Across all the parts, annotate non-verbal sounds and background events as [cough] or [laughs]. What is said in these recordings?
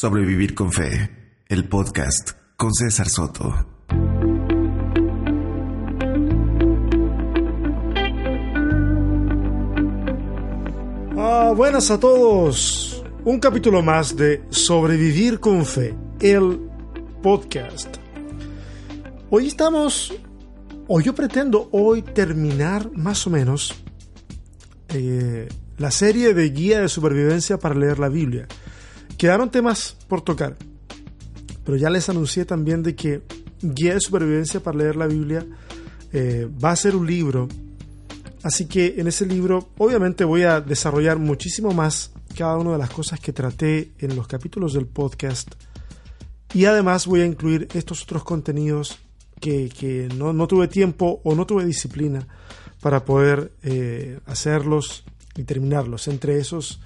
Sobrevivir con Fe, el podcast con César Soto. Ah, buenas a todos. Un capítulo más de Sobrevivir con Fe, el podcast. Hoy estamos, o yo pretendo hoy terminar más o menos eh, la serie de guía de supervivencia para leer la Biblia. Quedaron temas por tocar, pero ya les anuncié también de que Guía de Supervivencia para leer la Biblia eh, va a ser un libro. Así que en ese libro obviamente voy a desarrollar muchísimo más cada una de las cosas que traté en los capítulos del podcast. Y además voy a incluir estos otros contenidos que, no, tuve tiempo o no tuve disciplina para poder eh, hacerlos y terminarlos. Entre esos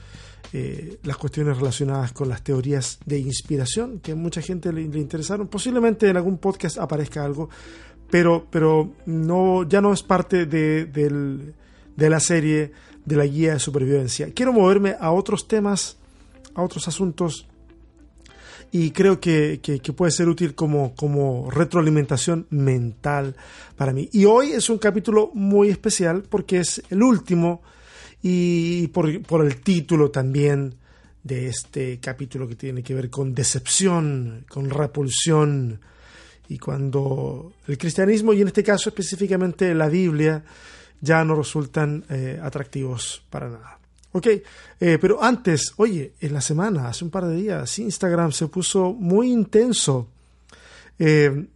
eh, las cuestiones relacionadas con las teorías de inspiración, que a mucha gente le, interesaron. Posiblemente en algún podcast aparezca algo, pero, pero no, ya no es parte de, la serie de la guía de supervivencia. Quiero moverme a otros temas, a otros asuntos, y creo que, puede ser útil como, como retroalimentación mental para mí. Y hoy es un capítulo muy especial porque es el último y por, por el título también de este capítulo que tiene que ver con decepción, con repulsión, y cuando el cristianismo, y en este caso específicamente la Biblia, ya no resultan eh, atractivos para nada. Ok, eh, pero antes, oye, en la semana, hace un par de días, Instagram se puso muy intenso. Eh,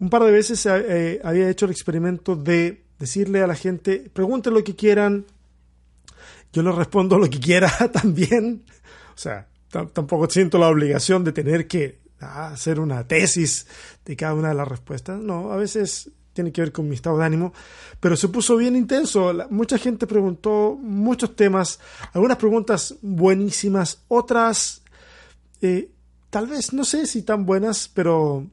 un par de veces había hecho el experimento de decirle a la gente, pregunten lo que quieran, yo le respondo lo que quiera [laughs] también. O sea, tampoco siento la obligación de tener que ah, hacer una tesis de cada una de las respuestas. No, a veces tiene que ver con mi estado de ánimo, pero se puso bien intenso. mucha gente preguntó muchos temas, algunas preguntas buenísimas, otras eh, tal vez no sé si tan buenas, pero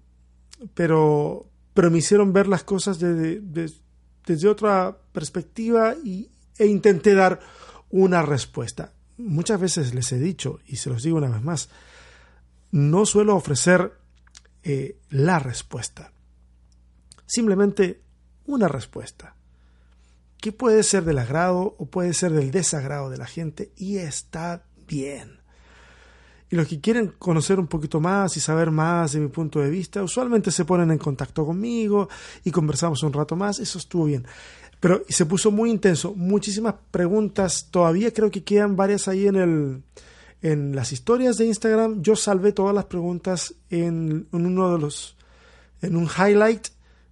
pero pero me hicieron ver las cosas desde otra perspectiva y, e intenté dar una respuesta. Muchas veces les he dicho, y se los digo una vez más, no suelo ofrecer eh, la respuesta. Simplemente una respuesta. Que puede ser del agrado o puede ser del desagrado de la gente y está bien. Y los que quieren conocer un poquito más y saber más de mi punto de vista, usualmente se ponen en contacto conmigo y conversamos un rato más. Eso estuvo bien. Pero se puso muy intenso, muchísimas preguntas, todavía creo que quedan varias ahí en el en las historias de Instagram. Yo salvé todas las preguntas en, uno de los en un highlight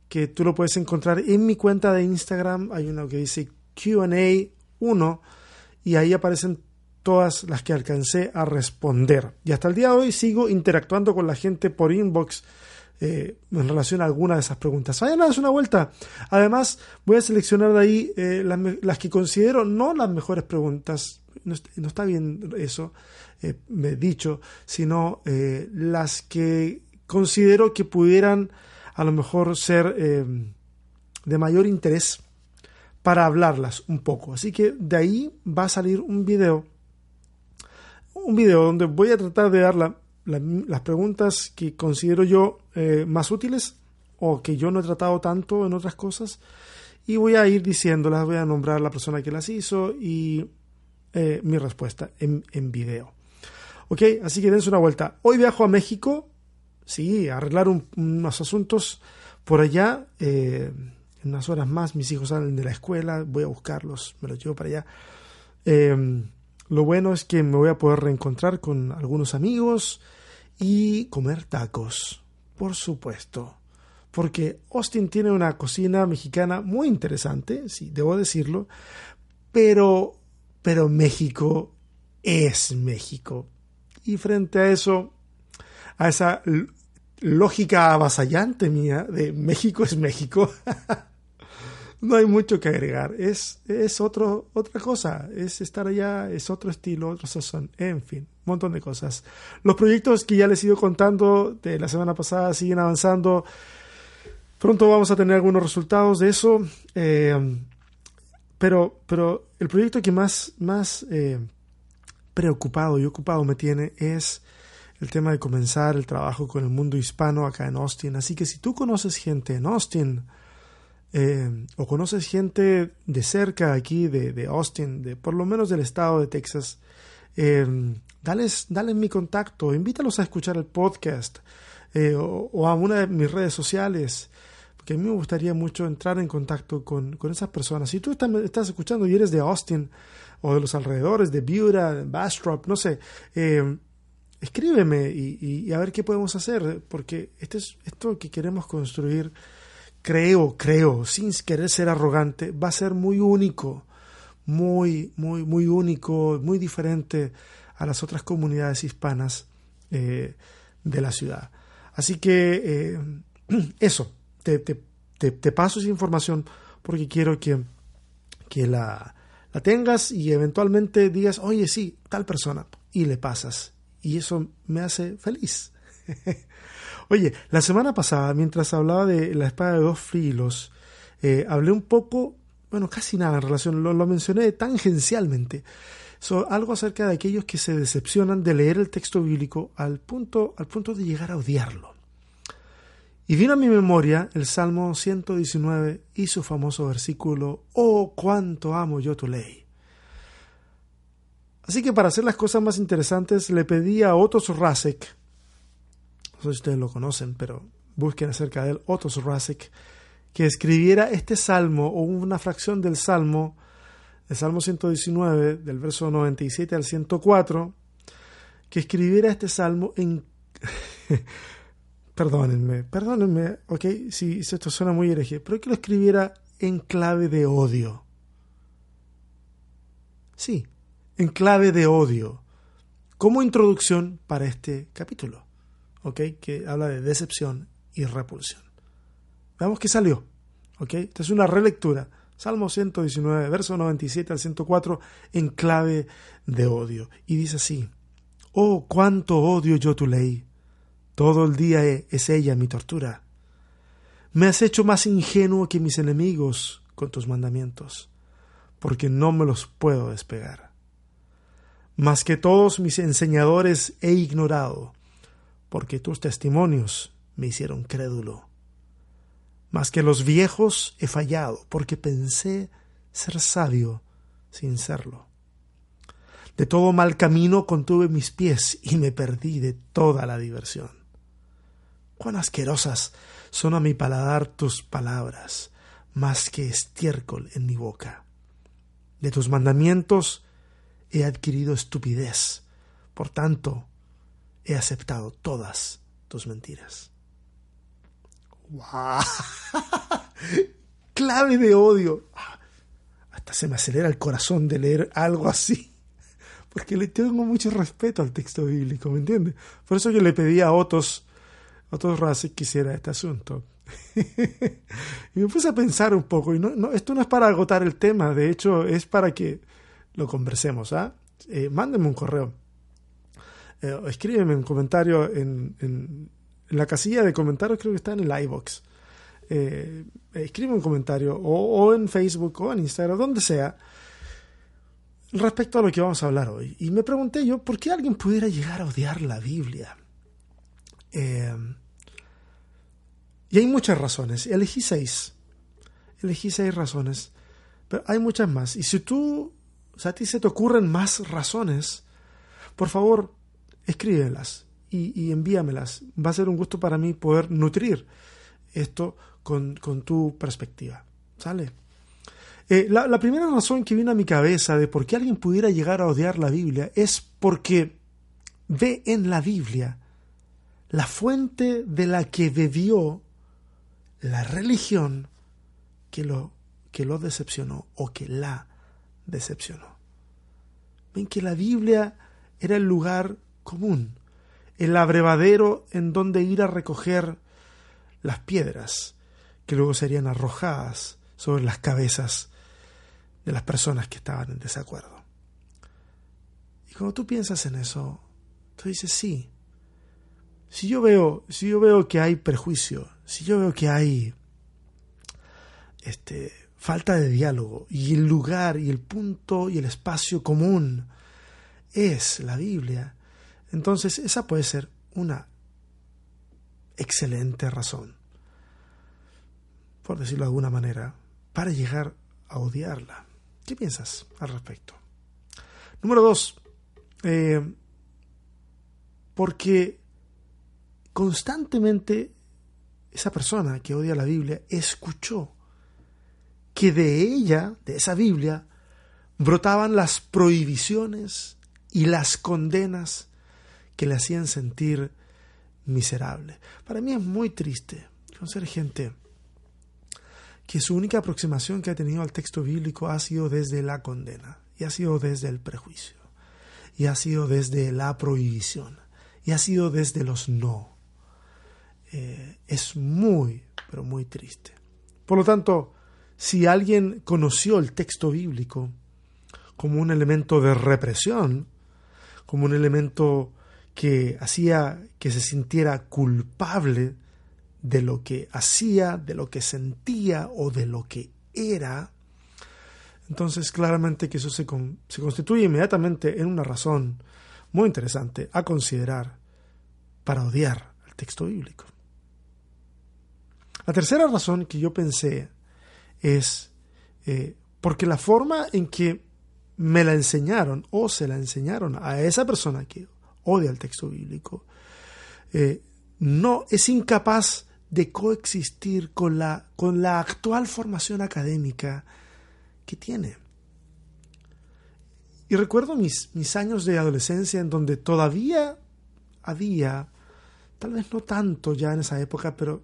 que tú lo puedes encontrar en mi cuenta de Instagram. Hay uno que dice Q&A 1 y ahí aparecen todas las que alcancé a responder. Y hasta el día de hoy sigo interactuando con la gente por inbox eh, en relación a alguna de esas preguntas. Vayan a darse una vuelta. Además, voy a seleccionar de ahí eh, las, que considero no las mejores preguntas, no, está bien eso, eh, me he dicho, sino las que considero que pudieran a lo mejor ser de mayor interés para hablarlas un poco. Así que de ahí va a salir un video, un video donde voy a tratar de dar la las preguntas que considero yo eh, más útiles o que yo no he tratado tanto en otras cosas y voy a ir diciéndolas, voy a nombrar la persona que las hizo y eh, mi respuesta en, en, video. Ok, así que dense una vuelta. Hoy viajo a México, sí, arreglar unos asuntos por allá. Eh, en unas horas más mis hijos salen de la escuela, voy a buscarlos, me los llevo para allá. Lo bueno es que me voy a poder reencontrar con algunos amigos, y comer tacos, por supuesto. Porque Austin tiene una cocina mexicana muy interesante, sí, debo decirlo, pero, pero México es México. Y frente a eso, a esa lógica avasallante mía de México es México, [laughs] no hay mucho que agregar. Es, es otro, otra cosa. Es estar allá, es otro estilo, otro sazón. En fin, un montón de cosas. Los proyectos que ya les he ido contando de la semana pasada siguen avanzando. Pronto vamos a tener algunos resultados de eso. Eh, pero, pero el proyecto que más, más eh, preocupado y ocupado me tiene es el tema de comenzar el trabajo con el mundo hispano acá en Austin. Así que si tú conoces gente en Austin eh, o conoces gente de cerca aquí de, Austin, de por lo menos del estado de Texas, eh, dales, mi contacto, invítalos a escuchar el podcast eh, o, a una de mis redes sociales, porque a mí me gustaría mucho entrar en contacto con, esas personas. Si tú estás, escuchando y eres de Austin o de los alrededores, de Buda, Bastrop, no sé, escríbeme y, a ver qué podemos hacer, porque este es, esto que queremos construir, creo, creo, sin querer ser arrogante, va a ser muy único, muy, muy, muy único, muy diferente a las otras comunidades hispanas eh, de la ciudad. Así que eh, [clears throat] eso, te, te, paso esa información porque quiero que, que la, la tengas y eventualmente digas, oye, sí, tal persona, y le pasas y eso me hace feliz. [laughs] Oye, la semana pasada, mientras hablaba de la espada de dos filos, eh, hablé un poco, bueno, casi nada en relación, lo, mencioné tangencialmente, algo acerca de aquellos que se decepcionan de leer el texto bíblico al punto, al punto de llegar a odiarlo. Y vino a mi memoria el Salmo 119 y su famoso versículo, Oh, cuánto amo yo tu ley. Así que para hacer las cosas más interesantes le pedí a Otos Rasek, no sé si ustedes lo conocen, pero busquen acerca de él, Otos Rasek, que escribiera este salmo o una fracción del salmo, el salmo 119, del verso 97 al 104, que escribiera este salmo en... [laughs] perdónenme, perdónenme, ok, si esto suena muy hereje, pero que lo escribiera en clave de odio. Sí, en clave de odio, como introducción para este capítulo, Que habla de decepción y repulsión. Veamos qué salió, ¿ok? Esta es una relectura. Salmo 119, verso 97 al 104, en clave de odio. Y dice así, Oh, cuánto odio yo tu ley. Todo el día es ella mi tortura. Me has hecho más ingenuo que mis enemigos con tus mandamientos, porque no me los puedo despegar. Más que todos mis enseñadores he ignorado, porque tus testimonios me hicieron crédulo. Más que los viejos he fallado, porque pensé ser sabio sin serlo. De todo mal camino contuve mis pies y me perdí de toda la diversión. Cuán asquerosas son a mi paladar tus palabras, más que estiércol en mi boca. De tus mandamientos he adquirido estupidez, por tanto, he aceptado todas tus mentiras. ¡Wow! [laughs] Clave de odio. Hasta se me acelera el corazón de leer algo así. [laughs] Porque le tengo mucho respeto al texto bíblico, ¿me entiendes? Por eso yo le pedí a Ottos, Ottos Rasek que hiciera este asunto. [laughs] y me puse a pensar un poco, y no, esto no es para agotar el tema, de hecho es para que lo conversemos. ¿ah? Eh, mándenme un correo. Eh, escríbeme un comentario en, en, la casilla de comentarios, creo que está en el iBox. Eh, un comentario o, en Facebook o en Instagram, donde sea, respecto a lo que vamos a hablar hoy. Y me pregunté yo, ¿por qué alguien pudiera llegar a odiar la Biblia? Eh, y hay muchas razones. Elegí seis. Elegí seis razones. Pero hay muchas más. Y si tú o sea, a ti se te ocurren más razones, por favor, escríbelas y, envíamelas. Va a ser un gusto para mí poder nutrir esto con, tu perspectiva. ¿Sale? Eh, la, la, primera razón que viene a mi cabeza de por qué alguien pudiera llegar a odiar la Biblia es porque ve en la Biblia la fuente de la que bebió la religión que lo, que lo decepcionó o que la decepcionó. Ven que la Biblia era el lugar común, el abrevadero en donde ir a recoger las piedras que luego serían arrojadas sobre las cabezas de las personas que estaban en desacuerdo. Y cuando tú piensas en eso, tú dices, sí, si yo veo, si yo veo que hay perjuicio, si yo veo que hay este falta de diálogo y el lugar y el punto y el espacio común es la Biblia, entonces esa puede ser una excelente razón, por decirlo de alguna manera, para llegar a odiarla. ¿Qué piensas al respecto? Número dos, eh, porque constantemente esa persona que odia la Biblia escuchó que de ella, de esa Biblia, brotaban las prohibiciones y las condenas que le hacían sentir miserable. Para mí es muy triste conocer gente que su única aproximación que ha tenido al texto bíblico ha sido desde la condena, y ha sido desde el prejuicio, y ha sido desde la prohibición, y ha sido desde los no. Eh, es muy, pero muy triste. Por lo tanto, si alguien conoció el texto bíblico como un elemento de represión, como un elemento que hacía que se sintiera culpable de lo que hacía, de lo que sentía o de lo que era, entonces claramente que eso se, se constituye inmediatamente en una razón muy interesante a considerar para odiar el texto bíblico. La tercera razón que yo pensé es eh, porque la forma en que me la enseñaron o se la enseñaron a esa persona que odia el texto bíblico, eh, no es incapaz de coexistir con la, con la actual formación académica que tiene. Y recuerdo mis, mis años de adolescencia en donde todavía había, tal vez no tanto ya en esa época, pero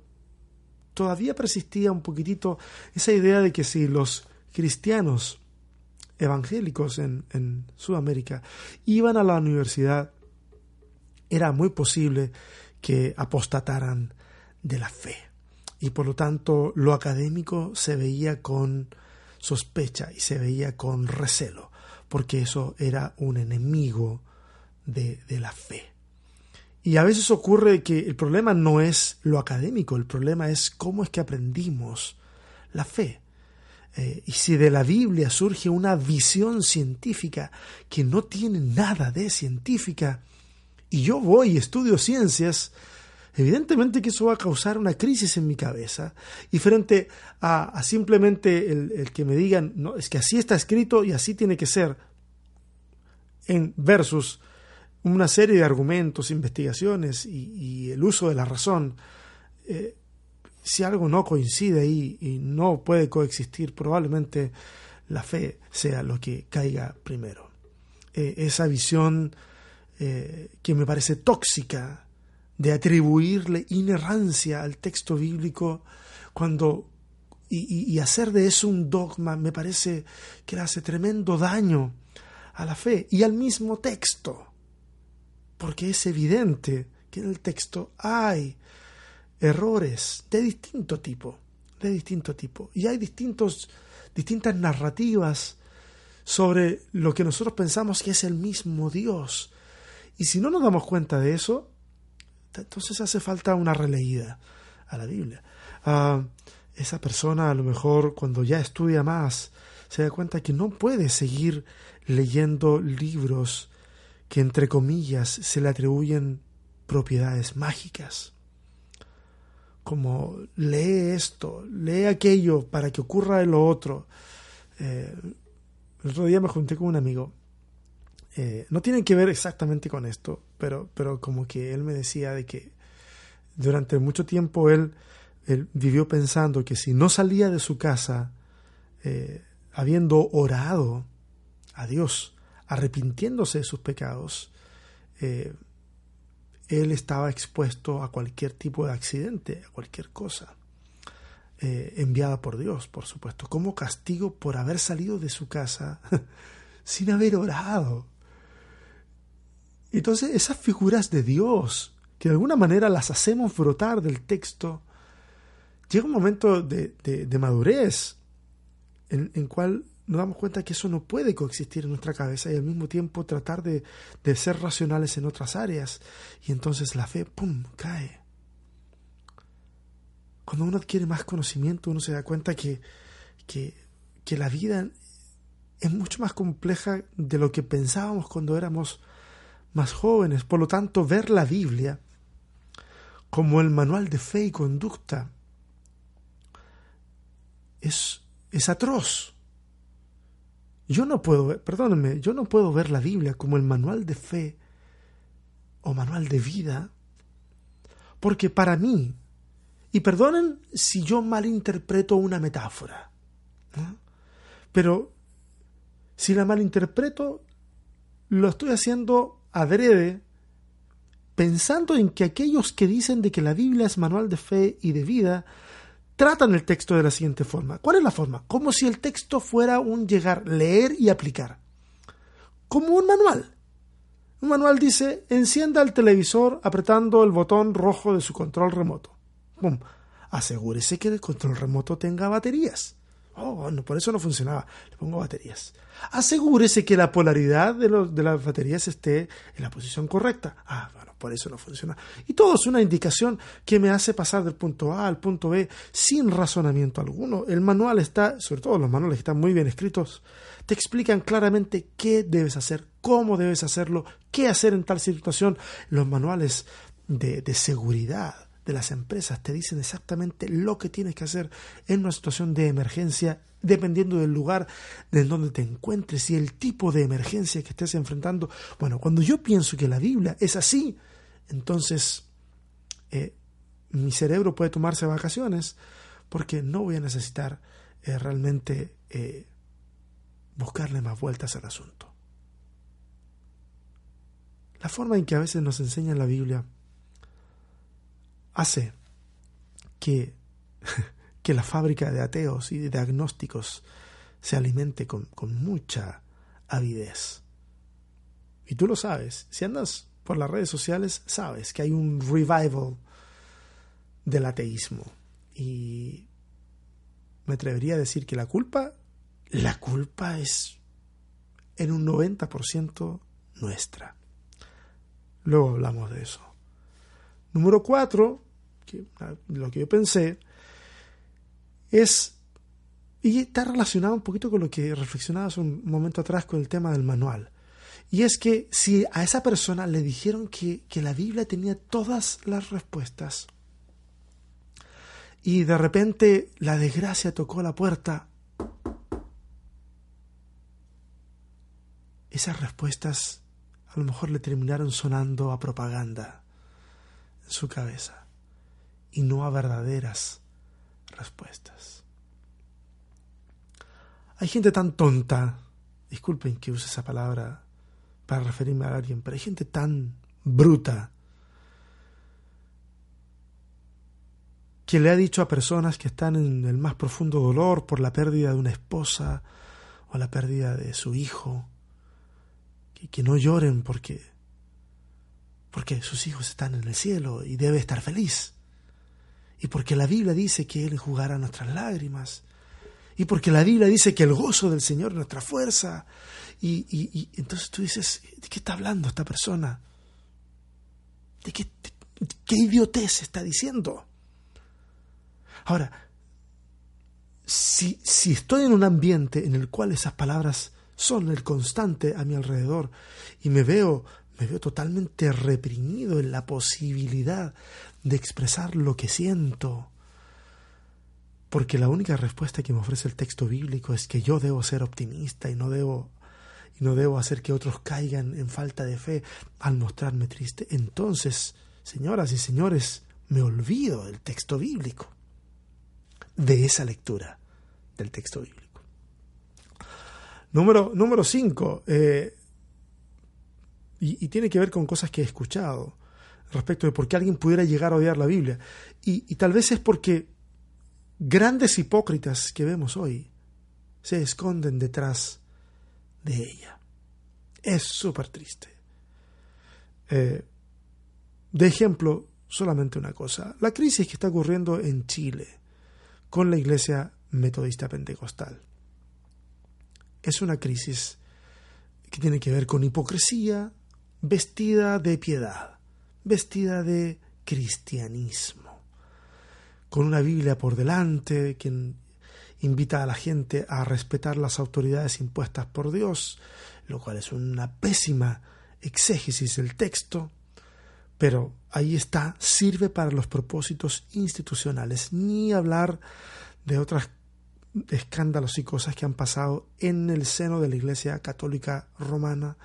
todavía persistía un poquitito esa idea de que si los cristianos evangélicos en, en Sudamérica iban a la universidad, era muy posible que apostataran de la fe. Y por lo tanto lo académico se veía con sospecha y se veía con recelo, porque eso era un enemigo de, de la fe. Y a veces ocurre que el problema no es lo académico, el problema es cómo es que aprendimos la fe. Eh, y si de la Biblia surge una visión científica que no tiene nada de científica, y yo voy y estudio ciencias, evidentemente que eso va a causar una crisis en mi cabeza. Y frente a, simplemente el, que me digan, no, es que así está escrito y así tiene que ser, en versus una serie de argumentos, investigaciones y, el uso de la razón, eh, si algo no coincide ahí y no puede coexistir, probablemente la fe sea lo que caiga primero. Eh, esa visión eh, que me parece tóxica de atribuirle inerrancia al texto bíblico cuando y, hacer de eso un dogma me parece que hace tremendo daño a la fe y al mismo texto porque es evidente que en el texto hay errores de distinto tipo, de distinto tipo, y hay distintos, distintas narrativas sobre lo que nosotros pensamos que es el mismo Dios. Y si no nos damos cuenta de eso, entonces hace falta una releída a la Biblia. Ah, esa persona a lo mejor cuando ya estudia más se da cuenta que no puede seguir leyendo libros que entre comillas se le atribuyen propiedades mágicas. Como lee esto, lee aquello para que ocurra lo otro. Eh, el otro día me junté con un amigo. Eh, no tiene que ver exactamente con esto, pero, pero como que él me decía de que durante mucho tiempo él, él vivió pensando que si no salía de su casa eh, habiendo orado a Dios, arrepintiéndose de sus pecados, eh, él estaba expuesto a cualquier tipo de accidente, a cualquier cosa, enviada por Dios, por supuesto, como castigo por haber salido de su casa [laughs] sin haber orado. Entonces esas figuras de Dios, que de alguna manera las hacemos brotar del texto, llega un momento de, madurez en, en cual nos damos cuenta que eso no puede coexistir en nuestra cabeza y al mismo tiempo tratar de, ser racionales en otras áreas. Y entonces la fe, ¡pum!, cae. Cuando uno adquiere más conocimiento, uno se da cuenta que, que, que la vida es mucho más compleja de lo que pensábamos cuando éramos más jóvenes. Por lo tanto, ver la Biblia como el manual de fe y conducta es, es atroz. Yo no puedo perdónenme, yo no puedo ver la Biblia como el manual de fe o manual de vida, porque para mí, y perdonen si yo malinterpreto una metáfora, pero si la malinterpreto, lo estoy haciendo adrede, pensando en que aquellos que dicen de que la Biblia es manual de fe y de vida, tratan el texto de la siguiente forma. ¿Cuál es la forma? Como si el texto fuera un llegar, leer y aplicar. Como un manual. Un manual dice, encienda el televisor apretando el botón rojo de su control remoto. ¡Pum! Asegúrese que el control remoto tenga baterías. Oh, bueno, por eso no funcionaba. Le pongo baterías. Asegúrese que la polaridad de, de las baterías esté en la posición correcta. Ah, bueno, por eso no funciona. Y todo es una indicación que me hace pasar del punto A al punto B sin razonamiento alguno. El manual está, sobre todo los manuales que están muy bien escritos, te explican claramente qué debes hacer, cómo debes hacerlo, qué hacer en tal situación. Los manuales de, de seguridad de las empresas te dicen exactamente lo que tienes que hacer en una situación de emergencia, dependiendo del lugar en donde te encuentres y el tipo de emergencia que estés enfrentando. Bueno, cuando yo pienso que la Biblia es así, entonces eh, mi cerebro puede tomarse vacaciones porque no voy a necesitar eh, realmente eh, buscarle más vueltas al asunto. La forma en que a veces nos enseña la Biblia hace que, [laughs] que la fábrica de ateos y de agnósticos se alimente con, con mucha avidez. Y tú lo sabes, si andas por las redes sociales, sabes que hay un revival del ateísmo. Y me atrevería a decir que la culpa, la culpa es en un 90% nuestra. Luego hablamos de eso. Número cuatro, lo que yo pensé, es, y está relacionado un poquito con lo que reflexionabas un momento atrás con el tema del manual. Y es que si a esa persona le dijeron que, que la Biblia tenía todas las respuestas, y de repente la desgracia tocó la puerta, esas respuestas a lo mejor le terminaron sonando a propaganda su cabeza y no a verdaderas respuestas. Hay gente tan tonta, disculpen que use esa palabra para referirme a alguien, pero hay gente tan bruta que le ha dicho a personas que están en el más profundo dolor por la pérdida de una esposa o la pérdida de su hijo, que, que no lloren porque porque sus hijos están en el cielo y debe estar feliz. Y porque la Biblia dice que Él jugará nuestras lágrimas. Y porque la Biblia dice que el gozo del Señor es nuestra fuerza. Y, y, entonces tú dices, ¿de qué está hablando esta persona? ¿De qué, qué idiotez está diciendo? Ahora, si, si estoy en un ambiente en el cual esas palabras son el constante a mi alrededor y me veo me veo totalmente reprimido en la posibilidad de expresar lo que siento. Porque la única respuesta que me ofrece el texto bíblico es que yo debo ser optimista y no debo y no debo hacer que otros caigan en falta de fe al mostrarme triste. Entonces, señoras y señores, me olvido del texto bíblico, de esa lectura del texto bíblico. Número 5. Número cinco, y, tiene que ver con cosas que he escuchado respecto de por qué alguien pudiera llegar a odiar la Biblia. Y, y tal vez es porque grandes hipócritas que vemos hoy se esconden detrás de ella. Es súper triste. Eh, de ejemplo, solamente una cosa. La crisis que está ocurriendo en Chile con la Iglesia Metodista Pentecostal es una crisis que tiene que ver con hipocresía, vestida de piedad, vestida de cristianismo, con una Biblia por delante, quien invita a la gente a respetar las autoridades impuestas por Dios, lo cual es una pésima exégesis del texto, pero ahí está, sirve para los propósitos institucionales, ni hablar de otros escándalos y cosas que han pasado en el seno de la Iglesia Católica Romana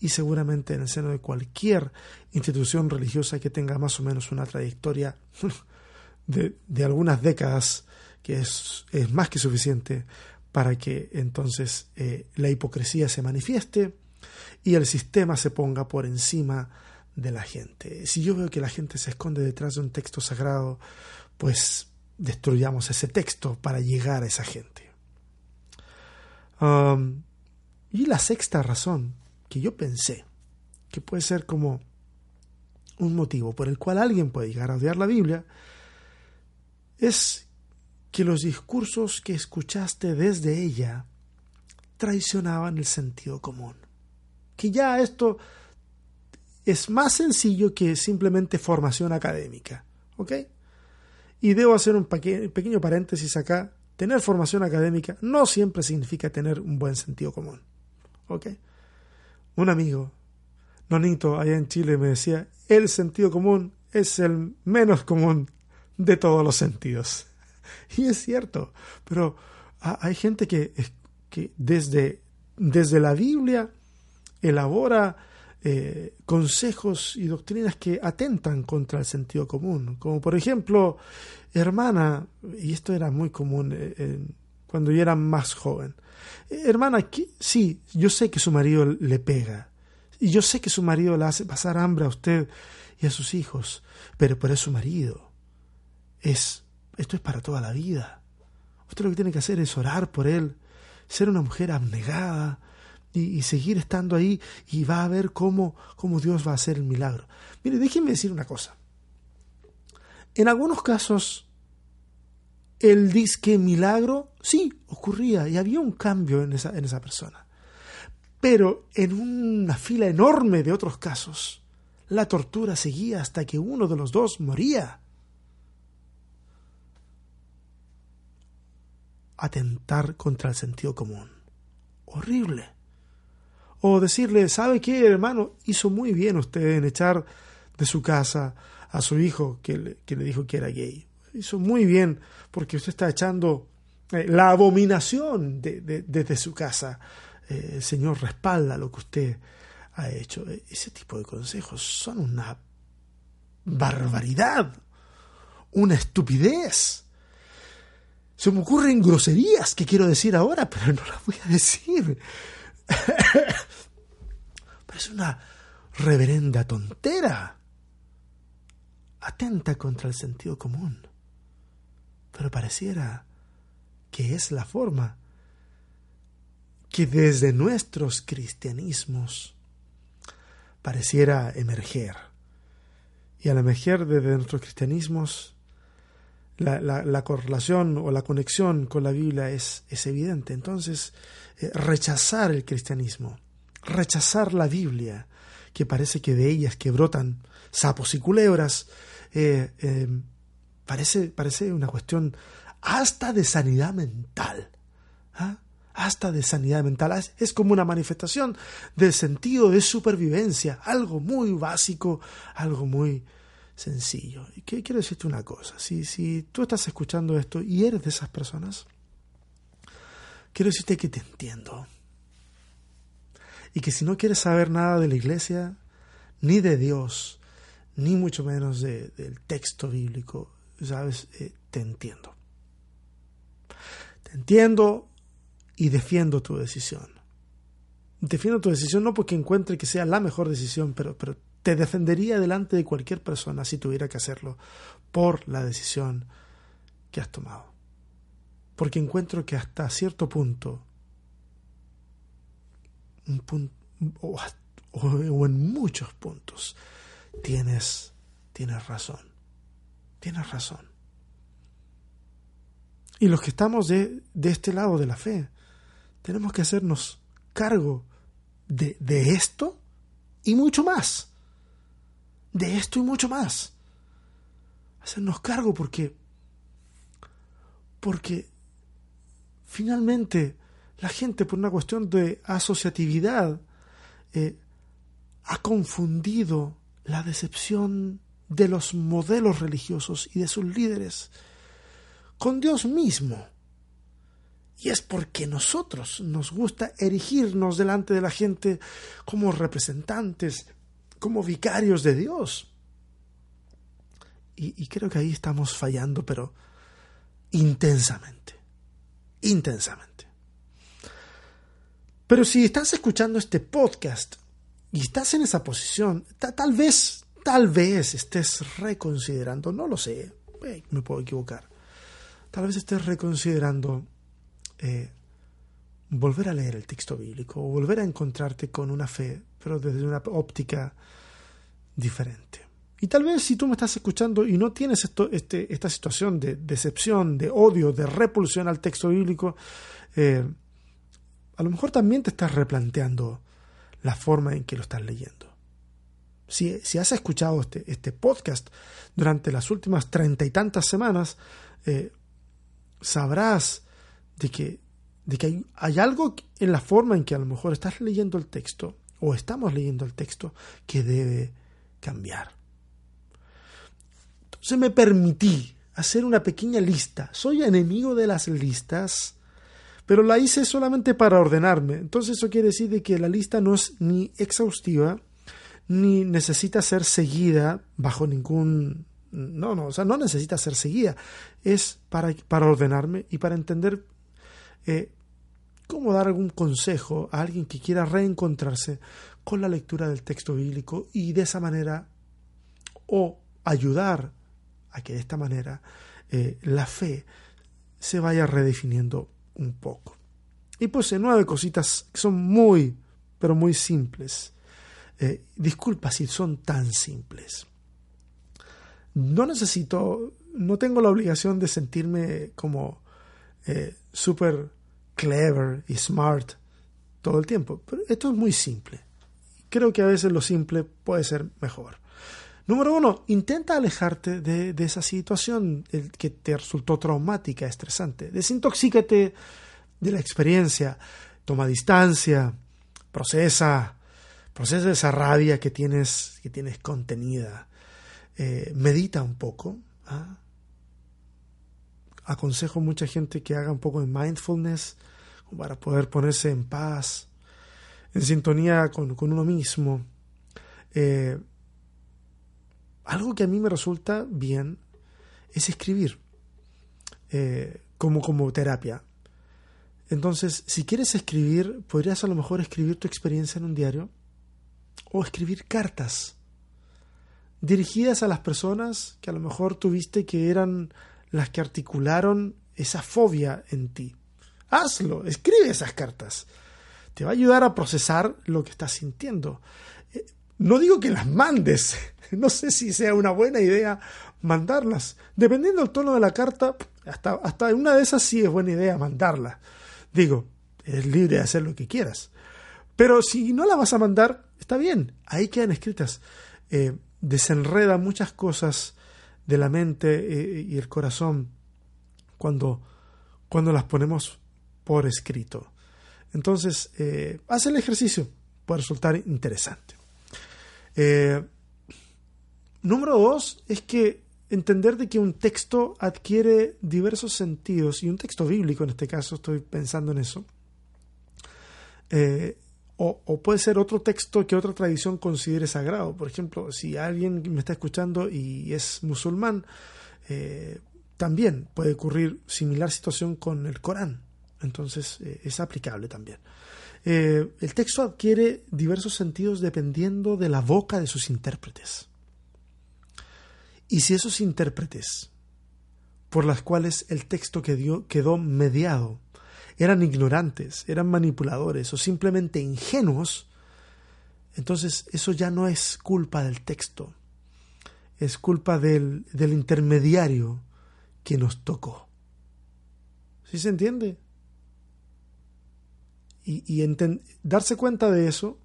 y seguramente en el seno de cualquier institución religiosa que tenga más o menos una trayectoria [laughs] de, de algunas décadas, que es, es, más que suficiente para que entonces eh, la hipocresía se manifieste y el sistema se ponga por encima de la gente. Si yo veo que la gente se esconde detrás de un texto sagrado, pues destruyamos ese texto para llegar a esa gente. Um, y la sexta razón que yo pensé que puede ser como un motivo por el cual alguien puede llegar a odiar la Biblia es que los discursos que escuchaste desde ella traicionaban el sentido común. Que ya esto es más sencillo que simplemente formación académica. ¿Ok? Y debo hacer un pequeño paréntesis acá. Tener formación académica no siempre significa tener un buen sentido común. ¿Ok? Un amigo, Nonito, allá en Chile, me decía, el sentido común es el menos común de todos los sentidos. [laughs] Y es cierto, pero hay gente que, que desde, desde la Biblia elabora eh, consejos y doctrinas que atentan contra el sentido común. Como por ejemplo, hermana, y esto era muy común eh, cuando yo era más joven, eh, hermana, sí, yo sé que su marido le pega, y yo sé que su marido le hace pasar hambre a usted y a sus hijos, pero, pero es su marido. Es, esto es para toda la vida. Usted lo que tiene que hacer es orar por él, ser una mujer abnegada, y, seguir estando ahí y va a ver cómo, cómo Dios va a hacer el milagro. Mire, déjenme decir una cosa. En algunos casos, el disque milagro sí ocurría y había un cambio en esa, en esa persona. Pero en una fila enorme de otros casos, la tortura seguía hasta que uno de los dos moría. Atentar contra el sentido común. Horrible. O decirle, ¿sabe qué, hermano? Hizo muy bien usted en echar de su casa a su hijo que que le dijo que era gay. Hizo muy bien porque usted está echando eh, la abominación desde de, su casa. Eh, el Señor respalda lo que usted ha hecho. E, ese tipo de consejos son una barbaridad, una estupidez. Se me ocurren groserías que quiero decir ahora, pero no las voy a decir. [laughs] Pero es una reverenda tontera. Atenta contra el sentido común. Pero pareciera que es la forma que desde nuestros cristianismos pareciera emerger. Y al emerger desde nuestros cristianismos, la, correlación o la conexión con la Biblia es, es evidente. Entonces, eh, rechazar el cristianismo, rechazar la Biblia, que parece que de ellas que brotan sapos y culebras, eh, eh, parece, parece una cuestión hasta de sanidad mental. ¿ah? Hasta de sanidad mental. Es como una manifestación del sentido de supervivencia, algo muy básico, algo muy sencillo. Y quiero decirte una cosa, si, si tú estás escuchando esto y eres de esas personas, quiero decirte que te entiendo. Y que si no quieres saber nada de la iglesia, ni de Dios, ni mucho menos del texto bíblico, sabes, eh, te entiendo. Te entiendo y defiendo tu decisión. Defiendo tu decisión no porque encuentre que sea la mejor decisión, pero, pero te defendería delante de cualquier persona si tuviera que hacerlo por la decisión que has tomado porque encuentro que hasta cierto punto, un punto o, en muchos puntos, tienes, tienes razón. Tienes razón. Y los que estamos de, de, este lado de la fe, tenemos que hacernos cargo de, de esto y mucho más. De esto y mucho más. Hacernos cargo porque porque Finalmente, la gente, por una cuestión de asociatividad, eh, ha confundido la decepción de los modelos religiosos y de sus líderes con Dios mismo. Y es porque nosotros nos gusta erigirnos delante de la gente como representantes, como vicarios de Dios. Y, creo que ahí estamos fallando, pero intensamente, intensamente. Pero si estás escuchando este podcast y estás en esa posición, tal vez, tal vez estés reconsiderando, no lo sé, eh, me puedo equivocar, tal vez estés reconsiderando eh, volver a leer el texto bíblico o volver a encontrarte con una fe, pero desde una óptica diferente. Y tal vez si tú me estás escuchando y no tienes esto, este, esta situación de decepción, de odio, de repulsión al texto bíblico, eh, a lo mejor también te estás replanteando la forma en que lo estás leyendo. Si, has escuchado este, este, podcast durante las últimas treinta y tantas semanas, eh, sabrás de que, hay algo en la forma en que a lo mejor estás leyendo el texto o estamos leyendo el texto que debe cambiar. Entonces me permití hacer una pequeña lista. Soy enemigo de las listas, pero la hice solamente para ordenarme. Entonces eso quiere decir de que la lista no es ni exhaustiva, ni necesita ser seguida bajo ningún... No, no, o sea, no necesita ser seguida. Es para, para ordenarme y para entender eh, cómo dar algún consejo a alguien que quiera reencontrarse con la lectura del texto bíblico y de esa manera o ayudar a que de esta manera eh, la fe se vaya redefiniendo un poco. Y pues nueve cositas que son muy, pero muy simples. Eh, disculpa si son tan simples. No necesito, no tengo la obligación de sentirme como eh, súper clever y smart todo el tiempo. Pero esto es muy simple. Creo que a veces lo simple puede ser mejor. Número uno, intenta alejarte de, esa situación que te resultó traumática, estresante. Desintoxícate de la experiencia. Toma distancia. Procesa. Procesa esa rabia que tienes, que tienes contenida. Eh, medita un poco. ¿ah? aconsejo a mucha gente que haga un poco de mindfulness para poder ponerse en paz, en sintonía con, uno mismo. Eh, algo que a mí me resulta bien es escribir eh, como, como terapia. Entonces, si quieres escribir, podrías a lo mejor escribir tu experiencia en un diario o escribir cartas dirigidas a las personas que a lo mejor tuviste que eran las que articularon esa fobia en ti. Hazlo, escribe esas cartas. Te va a ayudar a procesar lo que estás sintiendo. Eh, no digo que las mandes, [laughs] no sé si sea una buena idea mandarlas. Dependiendo del tono de la carta, hasta, hasta una de esas sí es buena idea mandarla. Digo, eres libre de hacer lo que quieras. Pero si no la vas a mandar, está bien, ahí quedan escritas. Eh, desenreda muchas cosas de la mente eh, y el corazón cuando, cuando las ponemos por escrito. Entonces, eh, haz el ejercicio, puede resultar interesante. Número dos es que entender de que un texto adquiere diversos sentidos, y un texto bíblico en este caso, estoy pensando en eso, o, puede ser otro texto que otra tradición considere sagrado. Por ejemplo, si alguien me está escuchando y es musulmán, eh, también puede ocurrir similar situación con el Corán. Entonces eh, es aplicable también. Eh, el texto adquiere diversos sentidos dependiendo de la boca de sus intérpretes. Y si esos intérpretes por las cuales el texto quedó, quedó mediado eran ignorantes, eran manipuladores o simplemente ingenuos, entonces eso ya no es culpa del texto, es culpa del, intermediario que nos tocó. ¿Sí se entiende? Y, y darse cuenta de eso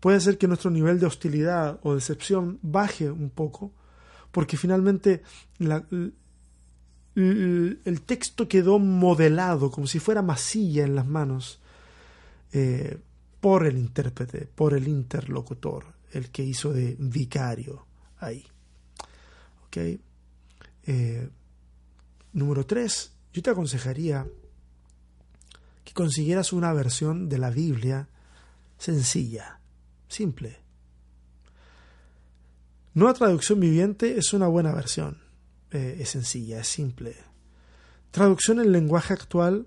puede hacer que nuestro nivel de hostilidad o decepción baje un poco, porque finalmente la, el texto quedó modelado como si fuera masilla en las manos eh, por el intérprete, por el interlocutor. el que hizo de vicario ahí. ¿Ok? Eh, número 3. Yo te aconsejaría que consiguieras una versión de la Biblia sencilla, simple. Nueva traducción viviente es una buena versión. Eh, es sencilla, es simple. Traducción en lenguaje actual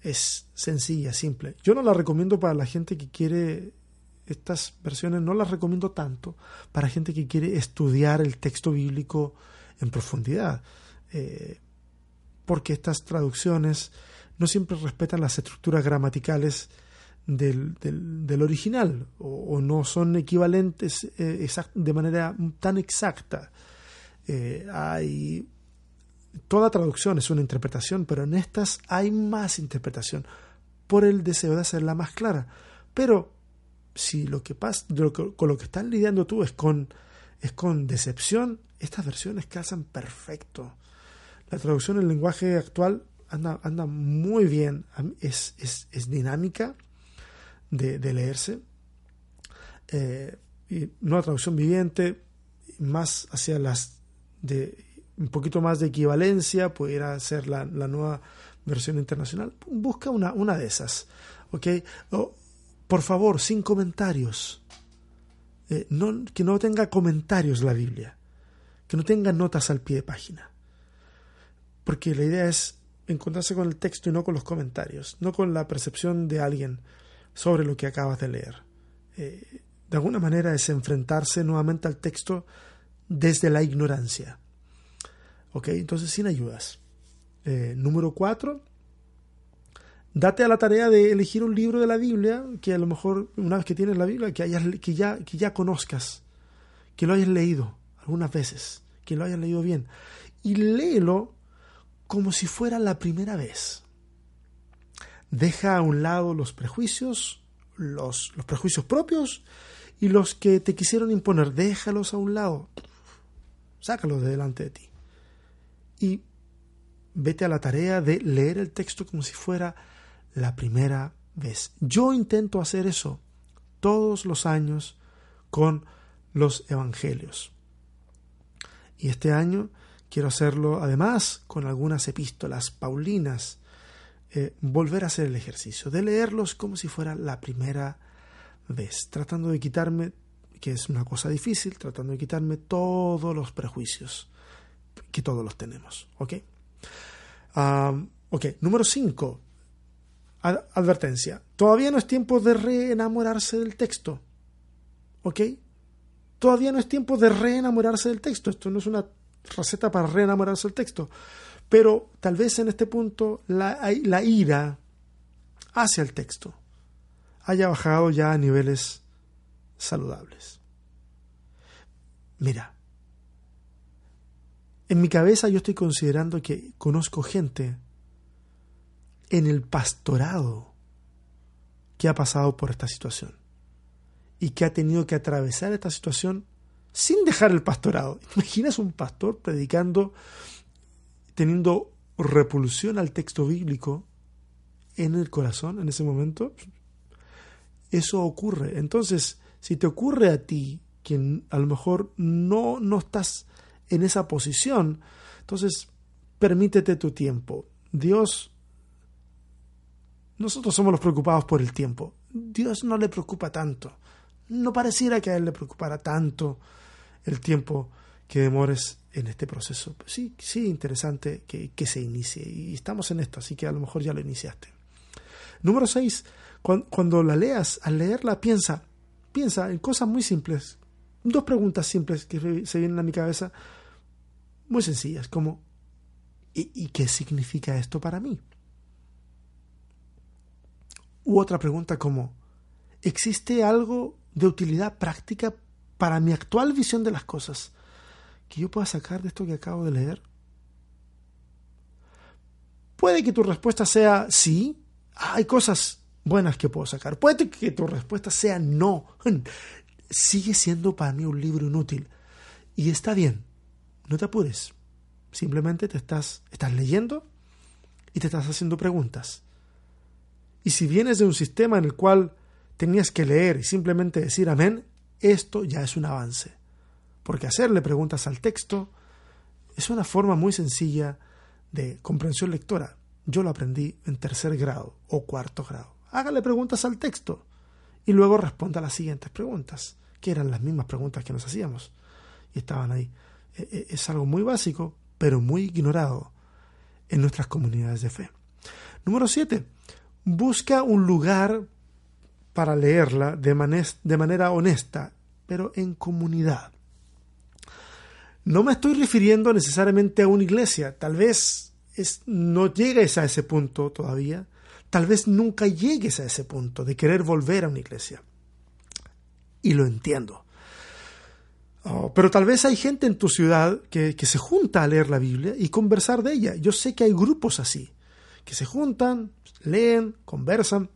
es sencilla, simple. Yo no la recomiendo para la gente que quiere estas versiones, no las recomiendo tanto para gente que quiere estudiar el texto bíblico en profundidad. Eh, porque estas traducciones no siempre respetan las estructuras gramaticales del, del, original o, no son equivalentes eh, de manera tan exacta. Eh, hay toda traducción es una interpretación, pero en estas hay más interpretación por el deseo de hacerla más clara. Pero si lo que pasa, con lo que estás lidiando tú es con, es con decepción, estas versiones casan perfecto. La traducción en lenguaje actual anda, anda muy bien, es, es, es dinámica de, de leerse. Eh, y nueva traducción viviente, más hacia las de un poquito más de equivalencia, pudiera ser la, la nueva versión internacional. Busca una, una de esas. ¿ok? por favor, sin comentarios. Eh, que no tenga comentarios la Biblia. Que no tenga notas al pie de página. Porque la idea es encontrarse con el texto y no con los comentarios, no con la percepción de alguien sobre lo que acabas de leer. Eh, de alguna manera es enfrentarse nuevamente al texto desde la ignorancia. ¿Ok? Entonces, sin ayudas. Eh, número cuatro, date a la tarea de elegir un libro de la Biblia que a lo mejor, una vez que tienes la Biblia, que, hayas, que, ya, que ya conozcas, que lo hayas leído algunas veces, que lo hayas leído bien. Y léelo como si fuera la primera vez. Deja a un lado los prejuicios, los, los prejuicios propios y los que te quisieron imponer. Déjalos a un lado. Sácalos de delante de ti. Y vete a la tarea de leer el texto como si fuera la primera vez. Yo intento hacer eso todos los años con los evangelios. Y este año quiero hacerlo además con algunas epístolas paulinas eh, volver a hacer el ejercicio, de leerlos como si fuera la primera vez, tratando de quitarme, que es una cosa difícil, tratando de quitarme todos los prejuicios, que todos los tenemos. ¿Ok? ok, número 5. advertencia. Todavía no es tiempo de reenamorarse del texto. ¿Ok? Todavía no es tiempo de reenamorarse del texto. Esto no es una receta para reenamorarse del texto. Pero tal vez en este punto la, la ira hacia el texto haya bajado ya a niveles saludables. Mira, en mi cabeza yo estoy considerando que conozco gente en el pastorado que ha pasado por esta situación y que ha tenido que atravesar esta situación sin dejar el pastorado. ¿Imaginas un pastor predicando teniendo repulsión al texto bíblico en el corazón en ese momento, eso ocurre. Entonces, si te ocurre a ti, quien a lo mejor no, no estás en esa posición, entonces permítete tu tiempo. Dios, nosotros somos los preocupados por el tiempo. Dios no le preocupa tanto. No pareciera que a Él le preocupara tanto el tiempo que demores en este proceso. Sí, sí, interesante que, que, se inicie. Y estamos en esto, así que a lo mejor ya lo iniciaste. Número 6. Cuando, la leas, al leerla, piensa, piensa en cosas muy simples. Dos preguntas simples que se vienen a mi cabeza, muy sencillas, como ¿y, ¿y qué significa esto para mí? U otra pregunta como ¿existe algo de utilidad práctica para mi actual visión de las cosas? que yo pueda sacar de esto que acabo de leer? Puede que tu respuesta sea sí, hay cosas buenas que puedo sacar. Puede que tu respuesta sea no. Sigue siendo para mí un libro inútil. Y está bien, no te apures. Simplemente te estás, estás leyendo y te estás haciendo preguntas. Y si vienes de un sistema en el cual tenías que leer y simplemente decir amén, Esto ya es un avance, porque hacerle preguntas al texto es una forma muy sencilla de comprensión lectora. Yo lo aprendí en tercer grado o cuarto grado. Hágale preguntas al texto y luego responda las siguientes preguntas, que eran las mismas preguntas que nos hacíamos y estaban ahí. E, e, es algo muy básico, pero muy ignorado en nuestras comunidades de fe. Número 7. Busca un lugar para leerla de, de manera honesta, pero en comunidad. No me estoy refiriendo necesariamente a una iglesia, tal vez es, no llegues a ese punto todavía, tal vez nunca llegues a ese punto de querer volver a una iglesia. Y lo entiendo. Oh, pero tal vez hay gente en tu ciudad que, que se junta a leer la Biblia y conversar de ella. Yo sé que hay grupos así, que se juntan, leen, conversan,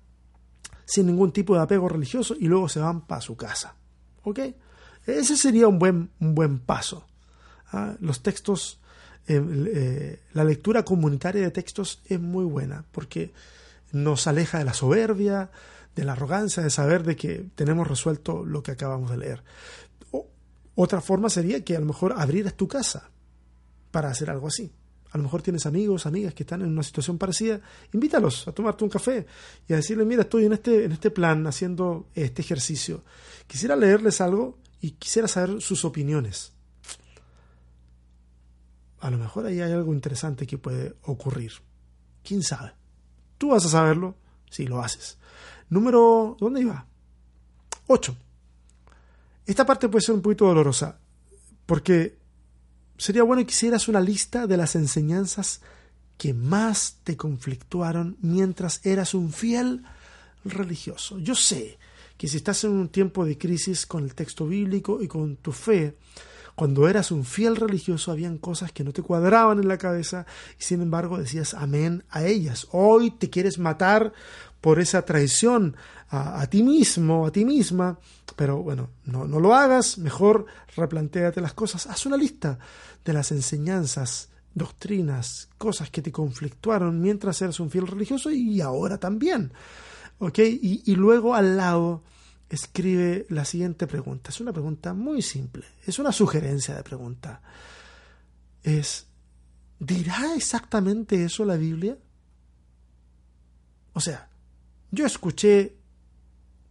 sin ningún tipo de apego religioso y luego se van para su casa. ¿Ok? Ese sería un buen, un buen paso. ¿ah? Los textos, eh, eh, la lectura comunitaria de textos es muy buena porque nos aleja de la soberbia, de la arrogancia, de saber de que tenemos resuelto lo que acabamos de leer. otra forma sería que a lo mejor abrieras tu casa para hacer algo así. A lo mejor tienes amigos, amigas que están en una situación parecida, invítalos a tomarte un café y a decirle, mira, estoy en este, en este plan haciendo este ejercicio. Quisiera leerles algo y quisiera saber sus opiniones. A lo mejor ahí hay algo interesante que puede ocurrir. ¿Quién sabe? Tú vas a saberlo si lo haces. Número... ¿Dónde iba? 8. Esta parte puede ser un poquito dolorosa porque sería bueno que hicieras una lista de las enseñanzas que más te conflictuaron mientras eras un fiel religioso. Yo sé que si estás en un tiempo de crisis con el texto bíblico y con tu fe, cuando eras un fiel religioso habían cosas que no te cuadraban en la cabeza y sin embargo decías amén a ellas. Hoy te quieres matar por esa traición a, ti mismo, a ti misma, pero bueno, no, no lo hagas, mejor replantéate las cosas, haz una lista de las enseñanzas, doctrinas, cosas que te conflictuaron mientras eras un fiel religioso y ahora también. ¿Ok? Y, y luego al lado escribe la siguiente pregunta. Es una pregunta muy simple, es una sugerencia de pregunta. Es, ¿dirá exactamente eso la Biblia? O sea, yo escuché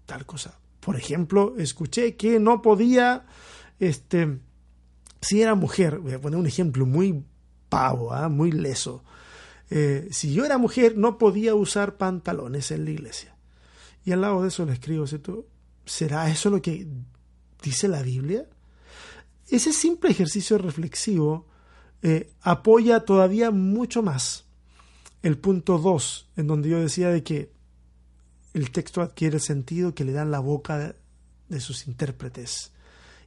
tal cosa. Por ejemplo, escuché que no podía, este, si era mujer, voy a poner un ejemplo muy pavo, ¿ah? muy leso. Eh, si yo era mujer, no podía usar pantalones en la iglesia. Y al lado de eso le escribo, ¿será eso lo que dice la Biblia? Ese simple ejercicio reflexivo eh, apoya todavía mucho más el punto 2, en donde yo decía de que el texto adquiere sentido que le dan la boca de, sus intérpretes.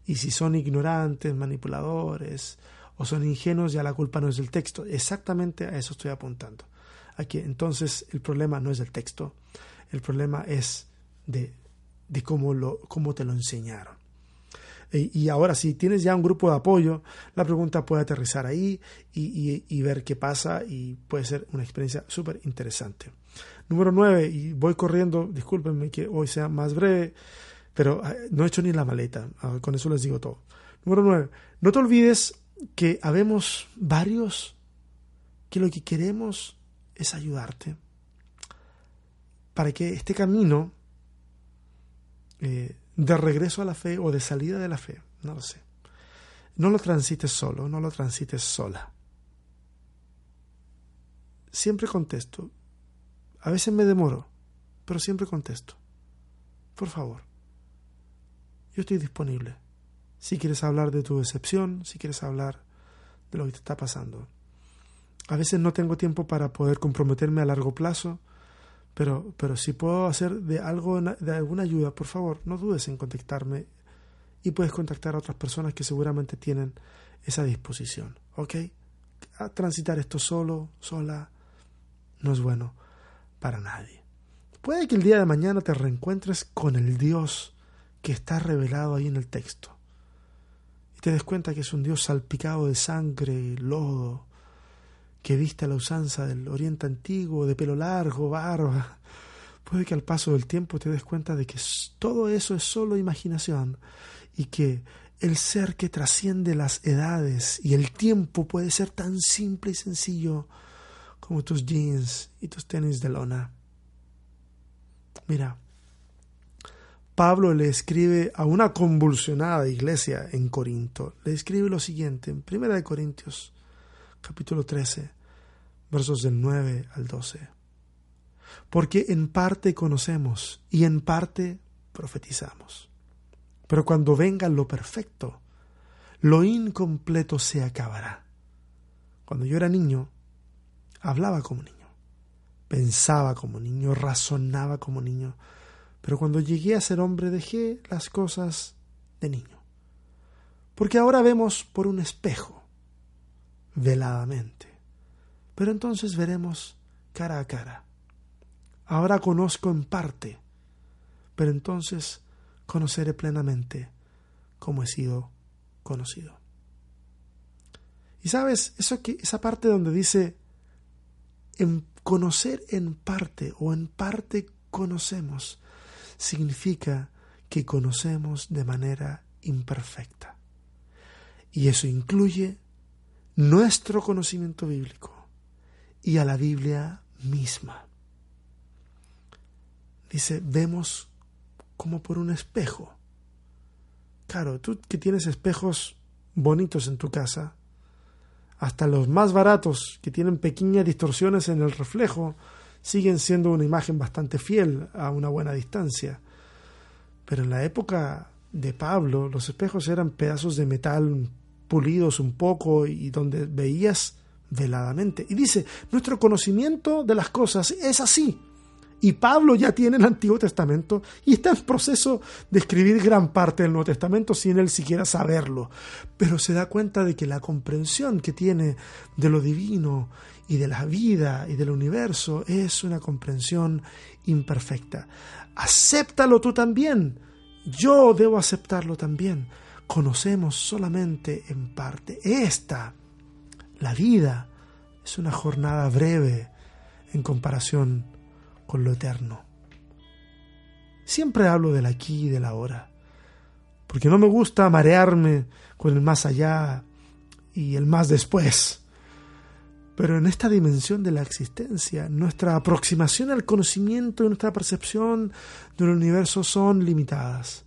Y si son ignorantes, manipuladores o son ingenuos, ya la culpa no es del texto. Exactamente a eso estoy apuntando. Aquí, entonces el problema no es del texto, el problema es de, de cómo, lo, cómo te lo enseñaron. Y, ahora, si tienes ya un grupo de apoyo, la pregunta puede aterrizar ahí y, y ver qué pasa y puede ser una experiencia súper interesante. Número 9, y voy corriendo, discúlpenme que hoy sea más breve, pero eh, no he hecho ni la maleta, ah, con eso les digo todo. Número 9, no te olvides que habemos varios que lo que queremos es ayudarte para que este camino eh, de regreso a la fe o de salida de la fe, no lo sé, no lo transites solo, no lo transites sola. Siempre contesto, a veces me demoro, pero siempre contesto. Por favor, yo estoy disponible. Si quieres hablar de tu decepción, si quieres hablar de lo que te está pasando. A veces no tengo tiempo para poder comprometerme a largo plazo, pero, pero si puedo hacer de algo, de alguna ayuda, por favor, no dudes en contactarme y puedes contactar a otras personas que seguramente tienen esa disposición. ¿Ok? A transitar esto solo, sola, no es bueno para nadie. Puede que el día de mañana te reencuentres con el Dios que está revelado ahí en el texto. Y te des cuenta que es un Dios salpicado de sangre, lodo, que viste a la usanza del Oriente Antiguo, de pelo largo, barba. [laughs] puede que al paso del tiempo te des cuenta de que todo eso es solo imaginación y que el ser que trasciende las edades y el tiempo puede ser tan simple y sencillo como tus jeans y tus tenis de lona. Mira, Pablo le escribe a una convulsionada iglesia en Corinto. Le escribe lo siguiente en 1 Corintios capítulo 13, versos del 9 al 12. Porque en parte conocemos y en parte profetizamos. Pero cuando venga lo perfecto, lo incompleto se acabará. Cuando yo era niño, hablaba como niño, pensaba como niño, razonaba como niño, pero cuando llegué a ser hombre dejé las cosas de niño. Porque ahora vemos por un espejo, veladamente, pero entonces veremos cara a cara. Ahora conozco en parte, pero entonces conoceré plenamente como he sido conocido. Y sabes, eso que esa parte donde dice en conocer en parte o en parte conocemos significa que conocemos de manera imperfecta. Y eso incluye nuestro conocimiento bíblico y a la Biblia misma. Dice, vemos como por un espejo. Claro, tú que tienes espejos bonitos en tu casa, hasta los más baratos que tienen pequeñas distorsiones en el reflejo, siguen siendo una imagen bastante fiel a una buena distancia. Pero en la época de Pablo, los espejos eran pedazos de metal pulidos un poco y donde veías veladamente. Y dice, nuestro conocimiento de las cosas es así. Y Pablo ya tiene el Antiguo Testamento y está en proceso de escribir gran parte del Nuevo Testamento sin él siquiera saberlo. Pero se da cuenta de que la comprensión que tiene de lo divino y de la vida y del universo es una comprensión imperfecta. Acéptalo tú también. Yo debo aceptarlo también. Conocemos solamente en parte. Esta, la vida, es una jornada breve en comparación con lo eterno. Siempre hablo del aquí y del ahora, porque no me gusta marearme con el más allá y el más después. Pero en esta dimensión de la existencia, nuestra aproximación al conocimiento y nuestra percepción del universo son limitadas.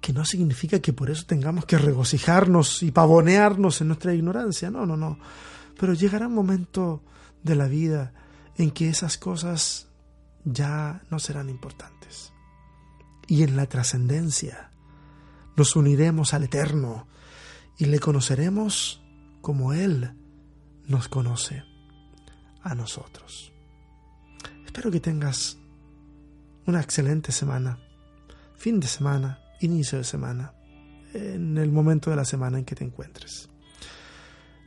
Que no significa que por eso tengamos que regocijarnos y pavonearnos en nuestra ignorancia. No, no, no. Pero llegará un momento de la vida en que esas cosas ya no serán importantes. Y en la trascendencia nos uniremos al Eterno y le conoceremos como Él nos conoce a nosotros. Espero que tengas una excelente semana, fin de semana, inicio de semana, en el momento de la semana en que te encuentres.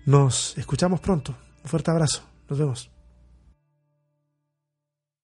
Nos escuchamos pronto. Un fuerte abrazo. Nos vemos.